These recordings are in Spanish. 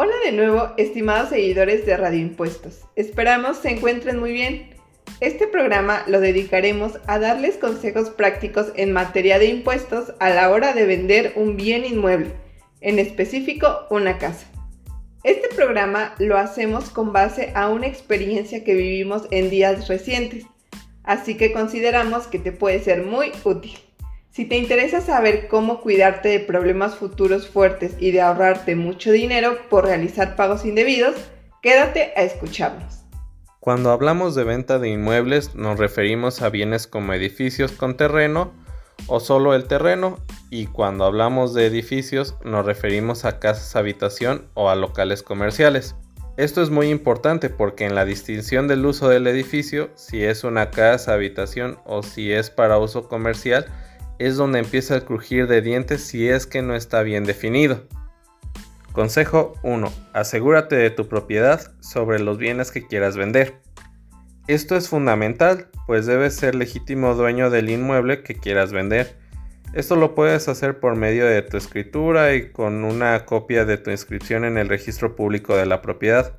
Hola de nuevo, estimados seguidores de Radio Impuestos. Esperamos se encuentren muy bien. Este programa lo dedicaremos a darles consejos prácticos en materia de impuestos a la hora de vender un bien inmueble, en específico una casa. Este programa lo hacemos con base a una experiencia que vivimos en días recientes, así que consideramos que te puede ser muy útil. Si te interesa saber cómo cuidarte de problemas futuros fuertes y de ahorrarte mucho dinero por realizar pagos indebidos, quédate a escucharnos. Cuando hablamos de venta de inmuebles nos referimos a bienes como edificios con terreno o solo el terreno y cuando hablamos de edificios nos referimos a casas habitación o a locales comerciales. Esto es muy importante porque en la distinción del uso del edificio, si es una casa habitación o si es para uso comercial, es donde empieza el crujir de dientes si es que no está bien definido. Consejo 1. Asegúrate de tu propiedad sobre los bienes que quieras vender. Esto es fundamental, pues debes ser legítimo dueño del inmueble que quieras vender. Esto lo puedes hacer por medio de tu escritura y con una copia de tu inscripción en el registro público de la propiedad.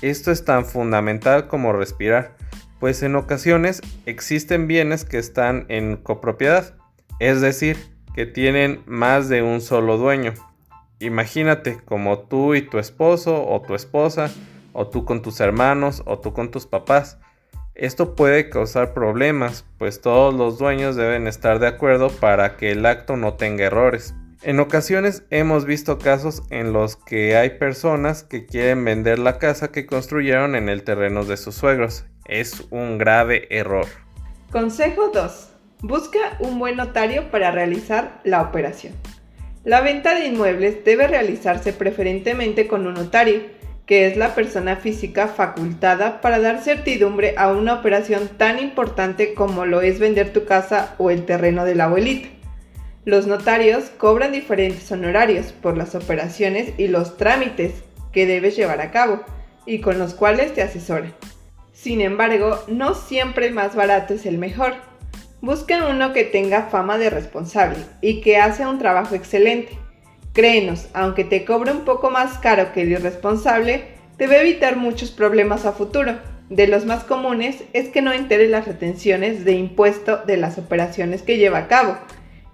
Esto es tan fundamental como respirar, pues en ocasiones existen bienes que están en copropiedad, es decir, que tienen más de un solo dueño. Imagínate como tú y tu esposo o tu esposa, o tú con tus hermanos, o tú con tus papás. Esto puede causar problemas, pues todos los dueños deben estar de acuerdo para que el acto no tenga errores. En ocasiones hemos visto casos en los que hay personas que quieren vender la casa que construyeron en el terreno de sus suegros. Es un grave error. Consejo 2. Busca un buen notario para realizar la operación. La venta de inmuebles debe realizarse preferentemente con un notario, que es la persona física facultada para dar certidumbre a una operación tan importante como lo es vender tu casa o el terreno de la abuelita. Los notarios cobran diferentes honorarios por las operaciones y los trámites que debes llevar a cabo y con los cuales te asesoran. Sin embargo, no siempre el más barato es el mejor Busca uno que tenga fama de responsable y que hace un trabajo excelente. Créenos, aunque te cobre un poco más caro que el irresponsable, te va a evitar muchos problemas a futuro. De los más comunes es que no entere las retenciones de impuesto de las operaciones que lleva a cabo.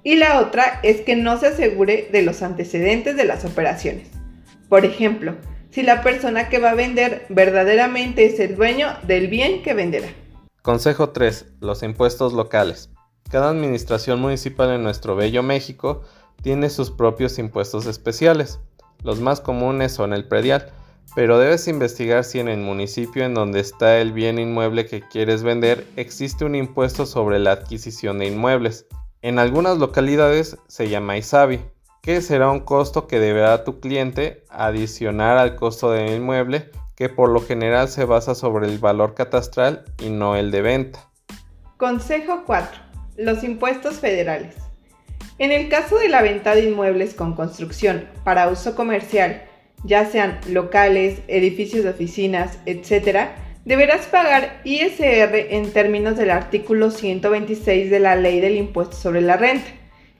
Y la otra es que no se asegure de los antecedentes de las operaciones. Por ejemplo, si la persona que va a vender verdaderamente es el dueño del bien que venderá. Consejo 3. Los impuestos locales. Cada administración municipal en nuestro bello México tiene sus propios impuestos especiales. Los más comunes son el predial, pero debes investigar si en el municipio en donde está el bien inmueble que quieres vender existe un impuesto sobre la adquisición de inmuebles. En algunas localidades se llama ISABI, que será un costo que deberá tu cliente adicionar al costo del inmueble que por lo general se basa sobre el valor catastral y no el de venta. Consejo 4. Los impuestos federales. En el caso de la venta de inmuebles con construcción para uso comercial, ya sean locales, edificios de oficinas, etc., deberás pagar ISR en términos del artículo 126 de la Ley del Impuesto sobre la Renta,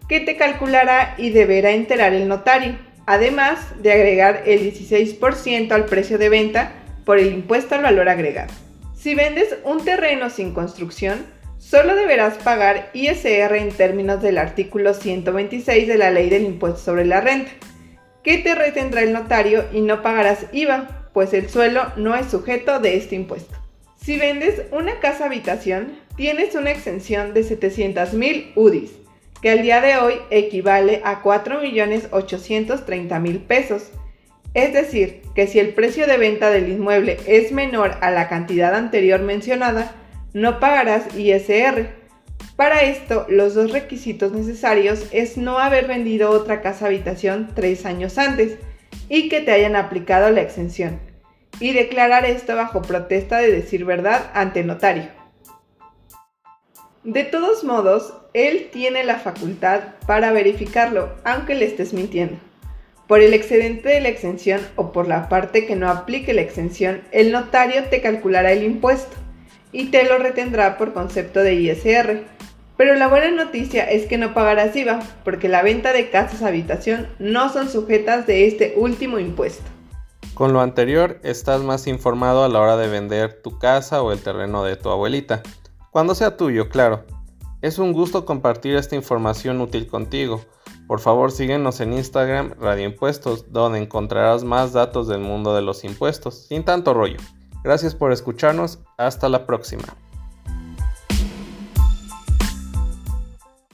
que te calculará y deberá enterar el notario además de agregar el 16% al precio de venta por el impuesto al valor agregado. Si vendes un terreno sin construcción, solo deberás pagar ISR en términos del artículo 126 de la Ley del Impuesto sobre la Renta, que te retendrá el notario y no pagarás IVA, pues el suelo no es sujeto de este impuesto. Si vendes una casa habitación, tienes una exención de 700.000 UDIs, que al día de hoy equivale a 4.830.000 pesos. Es decir, que si el precio de venta del inmueble es menor a la cantidad anterior mencionada, no pagarás ISR. Para esto, los dos requisitos necesarios es no haber vendido otra casa habitación tres años antes y que te hayan aplicado la exención, y declarar esto bajo protesta de decir verdad ante notario. De todos modos, él tiene la facultad para verificarlo, aunque le estés mintiendo. Por el excedente de la exención o por la parte que no aplique la exención, el notario te calculará el impuesto y te lo retendrá por concepto de ISR. Pero la buena noticia es que no pagarás IVA, porque la venta de casas habitación no son sujetas de este último impuesto. Con lo anterior, estás más informado a la hora de vender tu casa o el terreno de tu abuelita. Cuando sea tuyo, claro. Es un gusto compartir esta información útil contigo. Por favor síguenos en Instagram Radio Impuestos, donde encontrarás más datos del mundo de los impuestos, sin tanto rollo. Gracias por escucharnos, hasta la próxima.